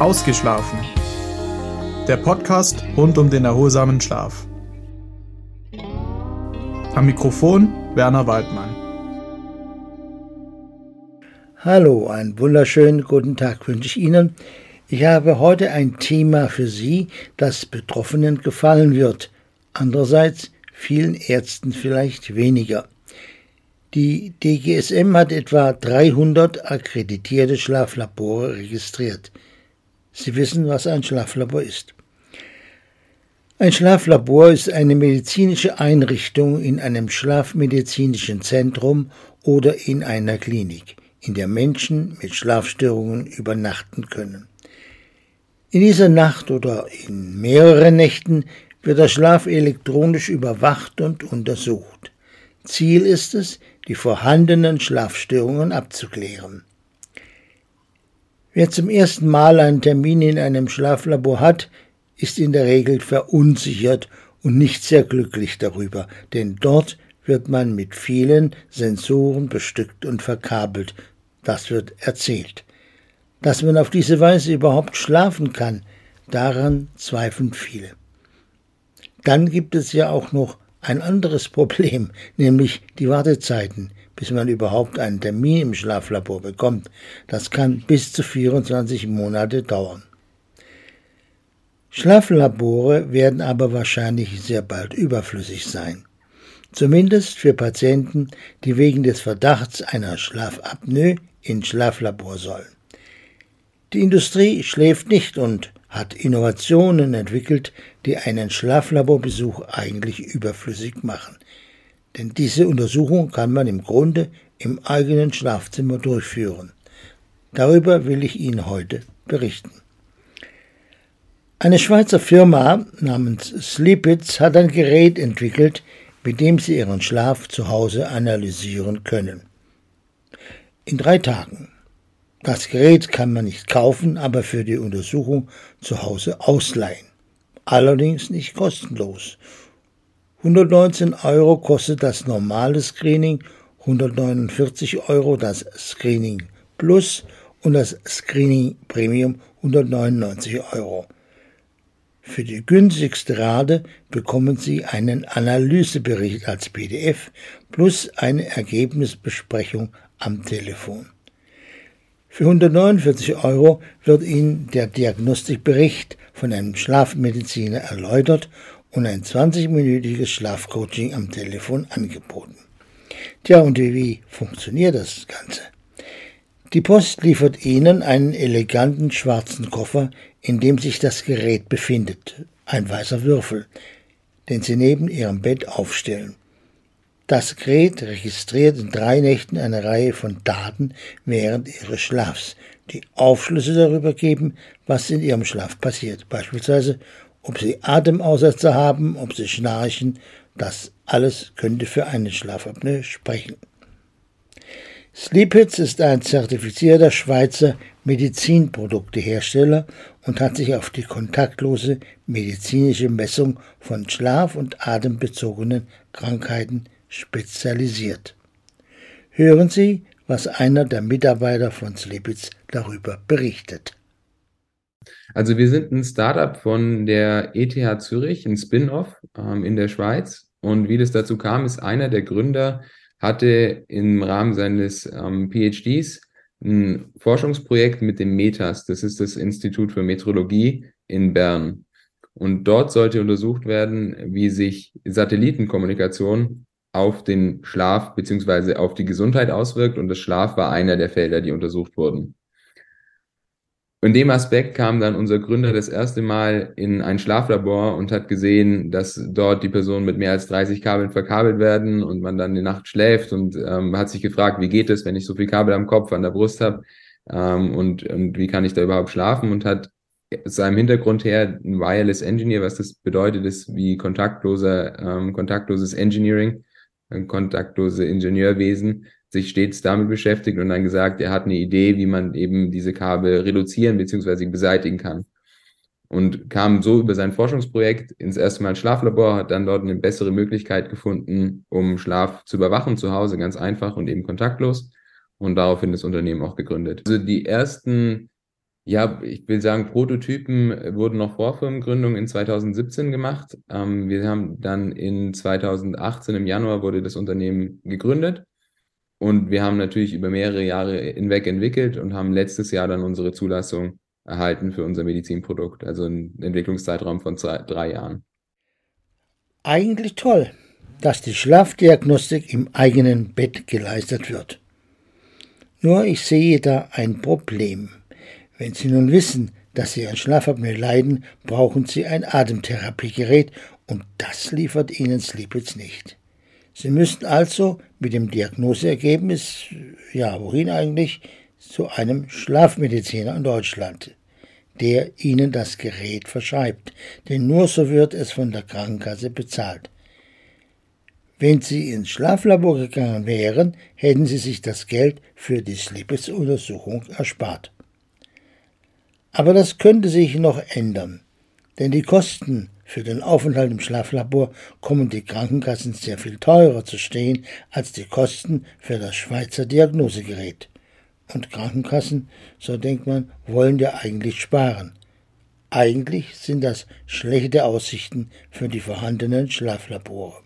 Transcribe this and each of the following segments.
Ausgeschlafen. Der Podcast rund um den erholsamen Schlaf. Am Mikrofon Werner Waldmann. Hallo, einen wunderschönen guten Tag wünsche ich Ihnen. Ich habe heute ein Thema für Sie, das Betroffenen gefallen wird. Andererseits vielen Ärzten vielleicht weniger. Die DGSM hat etwa 300 akkreditierte Schlaflabore registriert. Sie wissen, was ein Schlaflabor ist. Ein Schlaflabor ist eine medizinische Einrichtung in einem schlafmedizinischen Zentrum oder in einer Klinik, in der Menschen mit Schlafstörungen übernachten können. In dieser Nacht oder in mehreren Nächten wird der Schlaf elektronisch überwacht und untersucht. Ziel ist es, die vorhandenen Schlafstörungen abzuklären. Wer zum ersten Mal einen Termin in einem Schlaflabor hat, ist in der Regel verunsichert und nicht sehr glücklich darüber, denn dort wird man mit vielen Sensoren bestückt und verkabelt. Das wird erzählt. Dass man auf diese Weise überhaupt schlafen kann, daran zweifeln viele. Dann gibt es ja auch noch ein anderes Problem, nämlich die Wartezeiten, bis man überhaupt einen Termin im Schlaflabor bekommt. Das kann bis zu 24 Monate dauern. Schlaflabore werden aber wahrscheinlich sehr bald überflüssig sein. Zumindest für Patienten, die wegen des Verdachts einer Schlafapnoe ins Schlaflabor sollen. Die Industrie schläft nicht und hat Innovationen entwickelt, die einen Schlaflaborbesuch eigentlich überflüssig machen. Denn diese Untersuchung kann man im Grunde im eigenen Schlafzimmer durchführen. Darüber will ich Ihnen heute berichten. Eine Schweizer Firma namens Sleepits hat ein Gerät entwickelt, mit dem Sie Ihren Schlaf zu Hause analysieren können. In drei Tagen. Das Gerät kann man nicht kaufen, aber für die Untersuchung zu Hause ausleihen. Allerdings nicht kostenlos. 119 Euro kostet das normale Screening, 149 Euro das Screening Plus und das Screening Premium 199 Euro. Für die günstigste Rate bekommen Sie einen Analysebericht als PDF plus eine Ergebnisbesprechung am Telefon. Für 149 Euro wird Ihnen der Diagnostikbericht von einem Schlafmediziner erläutert und ein 20-minütiges Schlafcoaching am Telefon angeboten. Tja, und wie funktioniert das Ganze? Die Post liefert Ihnen einen eleganten schwarzen Koffer, in dem sich das Gerät befindet, ein weißer Würfel, den Sie neben Ihrem Bett aufstellen. Das Gerät registriert in drei Nächten eine Reihe von Daten während ihres Schlafs, die Aufschlüsse darüber geben, was in ihrem Schlaf passiert. Beispielsweise, ob sie Atemaussetzer haben, ob sie schnarchen. Das alles könnte für eine Schlafapnoe sprechen. Sleepits ist ein zertifizierter Schweizer Medizinproduktehersteller und hat sich auf die kontaktlose medizinische Messung von schlaf- und atembezogenen Krankheiten spezialisiert. Hören Sie, was einer der Mitarbeiter von Sleepitz darüber berichtet. Also wir sind ein Startup von der ETH Zürich, ein Spin-off ähm, in der Schweiz. Und wie das dazu kam, ist einer der Gründer hatte im Rahmen seines ähm, PhDs ein Forschungsprojekt mit dem METAS. Das ist das Institut für Metrologie in Bern. Und dort sollte untersucht werden, wie sich Satellitenkommunikation auf den Schlaf beziehungsweise auf die Gesundheit auswirkt und das Schlaf war einer der Felder, die untersucht wurden. In dem Aspekt kam dann unser Gründer das erste Mal in ein Schlaflabor und hat gesehen, dass dort die Personen mit mehr als 30 Kabeln verkabelt werden und man dann die Nacht schläft und ähm, hat sich gefragt, wie geht es, wenn ich so viel Kabel am Kopf, an der Brust habe ähm, und, und wie kann ich da überhaupt schlafen? Und hat seinem Hintergrund her ein Wireless Engineer, was das bedeutet, ist wie kontaktloser, ähm, kontaktloses Engineering kontaktlose Ingenieurwesen, sich stets damit beschäftigt und dann gesagt, er hat eine Idee, wie man eben diese Kabel reduzieren bzw. beseitigen kann. Und kam so über sein Forschungsprojekt ins erste Mal ins Schlaflabor, hat dann dort eine bessere Möglichkeit gefunden, um Schlaf zu überwachen zu Hause, ganz einfach und eben kontaktlos. Und daraufhin das Unternehmen auch gegründet. Also die ersten Ja, ich will sagen, Prototypen wurden noch vor Firmengründung in 2017 gemacht. Ähm, wir haben dann in 2018 im Januar wurde das Unternehmen gegründet und wir haben natürlich über mehrere Jahre hinweg entwickelt und haben letztes Jahr dann unsere Zulassung erhalten für unser Medizinprodukt, also einen Entwicklungszeitraum von zwei, drei Jahren. Eigentlich toll, dass die Schlafdiagnostik im eigenen Bett geleistet wird. Nur ich sehe da ein Problem. Wenn Sie nun wissen, dass Sie an Schlafapnoe leiden, brauchen Sie ein Atemtherapiegerät und das liefert Ihnen Sleepits nicht. Sie müssten also mit dem Diagnoseergebnis, ja, wohin eigentlich, zu einem Schlafmediziner in Deutschland, der Ihnen das Gerät verschreibt, denn nur so wird es von der Krankenkasse bezahlt. Wenn Sie ins Schlaflabor gegangen wären, hätten Sie sich das Geld für die Sleepers-Untersuchung erspart. Aber das könnte sich noch ändern, denn die Kosten für den Aufenthalt im Schlaflabor kommen die Krankenkassen sehr viel teurer zu stehen als die Kosten für das Schweizer Diagnosegerät. Und Krankenkassen, so denkt man, wollen ja eigentlich sparen. Eigentlich sind das schlechte Aussichten für die vorhandenen Schlaflabore.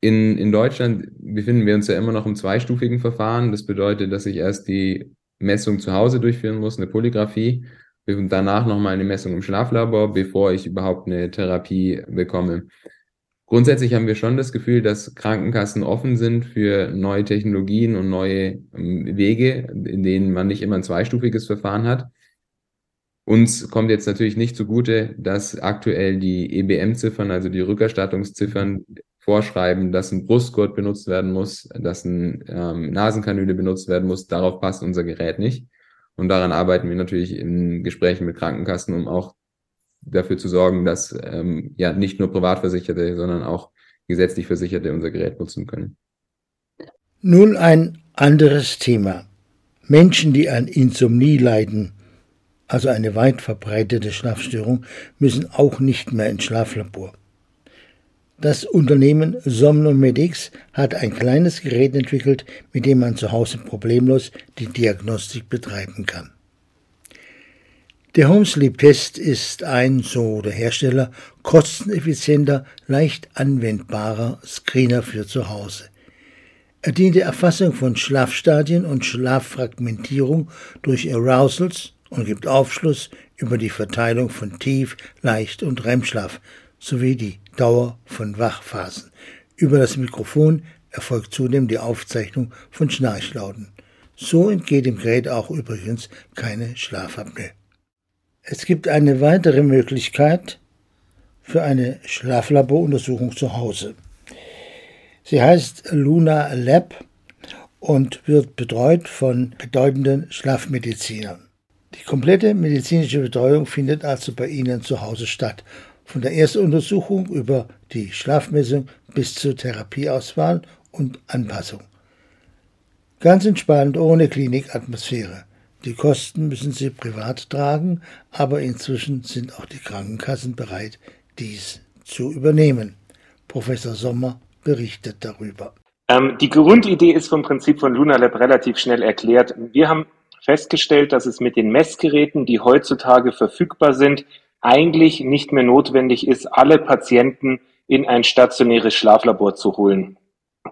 In, in Deutschland befinden wir uns ja immer noch im zweistufigen Verfahren. Das bedeutet, dass ich erst die Messung zu Hause durchführen muss, eine Polygraphie, danach nochmal eine Messung im Schlaflabor, bevor ich überhaupt eine Therapie bekomme. Grundsätzlich haben wir schon das Gefühl, dass Krankenkassen offen sind für neue Technologien und neue ähm, Wege, in denen man nicht immer ein zweistufiges Verfahren hat. Uns kommt jetzt natürlich nicht zugute, dass aktuell die EBM-Ziffern, also die Rückerstattungsziffern, vorschreiben, dass ein Brustgurt benutzt werden muss, dass ein ähm, Nasenkanüle benutzt werden muss. Darauf passt unser Gerät nicht. Und daran arbeiten wir natürlich in Gesprächen mit Krankenkassen, um auch dafür zu sorgen, dass ähm, ja nicht nur Privatversicherte, sondern auch gesetzlich Versicherte unser Gerät nutzen können. Nun ein anderes Thema. Menschen, die an Insomnie leiden, also eine weit verbreitete Schlafstörung, müssen auch nicht mehr ins Schlaflabor. Das Unternehmen Somnomedics hat ein kleines Gerät entwickelt, mit dem man zu Hause problemlos die Diagnostik betreiben kann. Der Home Sleep Test ist ein, so der Hersteller, kosteneffizienter, leicht anwendbarer Screener für zu Hause. Er dient der Erfassung von Schlafstadien und Schlaffragmentierung durch Arousals und gibt Aufschluss über die Verteilung von Tief-, Leicht- und REM-Schlaf sowie die Dauer von Wachphasen. Über das Mikrofon erfolgt zudem die Aufzeichnung von Schnarchlauten. So entgeht dem Gerät auch übrigens keine Schlafapnoe. Es gibt eine weitere Möglichkeit für eine Schlaflaboruntersuchung zu Hause. Sie heißt Luna Lab und wird betreut von bedeutenden Schlafmedizinern. Die komplette medizinische Betreuung findet also bei Ihnen zu Hause statt von der Erstuntersuchung über die Schlafmessung bis zur Therapieauswahl und Anpassung. Ganz entspannt, ohne Klinikatmosphäre. Die Kosten müssen Sie privat tragen, aber inzwischen sind auch die Krankenkassen bereit, dies zu übernehmen. Professor Sommer berichtet darüber. Ähm, die Grundidee ist vom Prinzip von LunaLab relativ schnell erklärt. Wir haben festgestellt, dass es mit den Messgeräten, die heutzutage verfügbar sind, eigentlich nicht mehr notwendig ist, alle Patienten in ein stationäres Schlaflabor zu holen.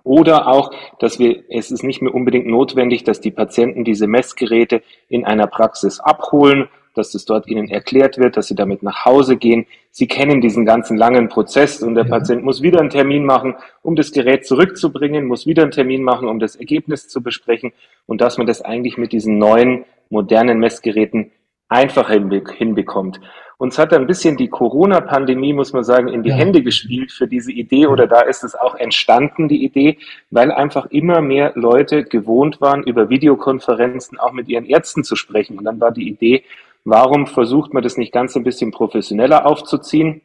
Oder auch, dass wir, es ist nicht mehr unbedingt notwendig, dass die Patienten diese Messgeräte in einer Praxis abholen, dass das dort ihnen erklärt wird, dass sie damit nach Hause gehen. Sie kennen diesen ganzen langen Prozess und der ja. Patient muss wieder einen Termin machen, um das Gerät zurückzubringen, muss wieder einen Termin machen, um das Ergebnis zu besprechen und dass man das eigentlich mit diesen neuen, modernen Messgeräten einfacher hinbekommt. Uns hat ein bisschen die Corona-Pandemie, muss man sagen, in die ja. Hände gespielt für diese Idee oder da ist es auch entstanden, die Idee, weil einfach immer mehr Leute gewohnt waren, über Videokonferenzen auch mit ihren Ärzten zu sprechen. Und dann war die Idee, warum versucht man das nicht ganz ein bisschen professioneller aufzuziehen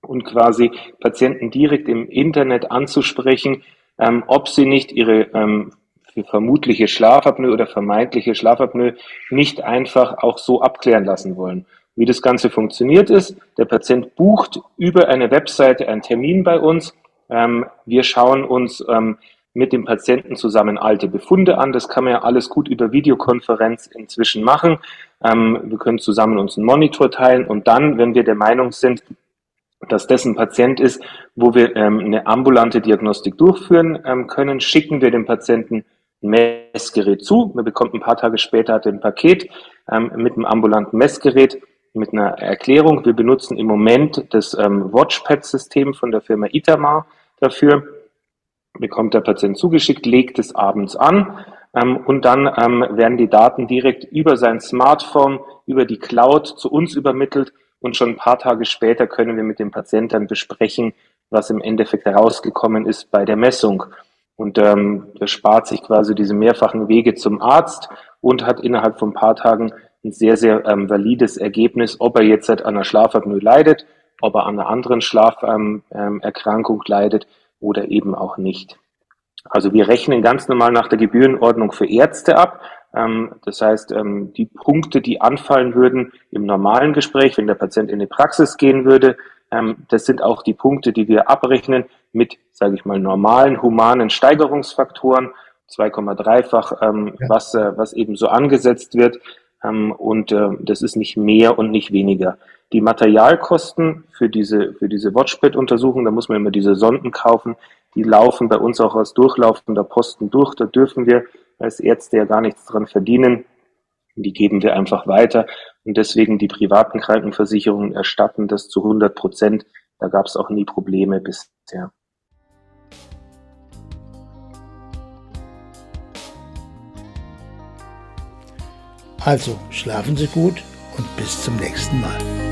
und quasi Patienten direkt im Internet anzusprechen, ähm, ob sie nicht ihre ähm, für vermutliche Schlafapnoe oder vermeintliche Schlafapnoe nicht einfach auch so abklären lassen wollen. Wie das Ganze funktioniert ist, der Patient bucht über eine Webseite einen Termin bei uns. Ähm, wir schauen uns ähm, mit dem Patienten zusammen alte Befunde an. Das kann man ja alles gut über Videokonferenz inzwischen machen. Ähm, wir können zusammen uns einen Monitor teilen und dann, wenn wir der Meinung sind, dass das ein Patient ist, wo wir ähm, eine ambulante Diagnostik durchführen ähm, können, schicken wir dem Patienten Messgerät zu. Er bekommt ein paar Tage später ein Paket ähm, mit einem ambulanten Messgerät mit einer Erklärung. Wir benutzen im Moment das ähm, Watchpad-System von der Firma Itamar dafür. Bekommt der Patient zugeschickt, legt es abends an ähm, und dann ähm, werden die Daten direkt über sein Smartphone, über die Cloud zu uns übermittelt und schon ein paar Tage später können wir mit dem Patienten besprechen, was im Endeffekt herausgekommen ist bei der Messung. Und ähm, er spart sich quasi diese mehrfachen Wege zum Arzt und hat innerhalb von ein paar Tagen ein sehr, sehr ähm, valides Ergebnis, ob er jetzt an einer Schlafapnoe leidet, ob er an einer anderen Schlaferkrankung ähm, ähm leidet oder eben auch nicht. Also wir rechnen ganz normal nach der Gebührenordnung für Ärzte ab. Ähm, das heißt, ähm, die Punkte, die anfallen würden im normalen Gespräch, wenn der Patient in die Praxis gehen würde, ähm, das sind auch die Punkte, die wir abrechnen mit, sage ich mal, normalen humanen Steigerungsfaktoren, 2,3-fach, ähm, ja. was, äh, was eben so angesetzt wird. Ähm, und äh, das ist nicht mehr und nicht weniger. Die Materialkosten für diese, für diese Watchpad-Untersuchung, da muss man immer diese Sonden kaufen, die laufen bei uns auch aus durchlaufender Posten durch. Da dürfen wir als Ärzte ja gar nichts dran verdienen. Die geben wir einfach weiter. Und deswegen die privaten Krankenversicherungen erstatten das zu 100 Prozent. Da gab es auch nie Probleme bisher. Also schlafen Sie gut und bis zum nächsten Mal.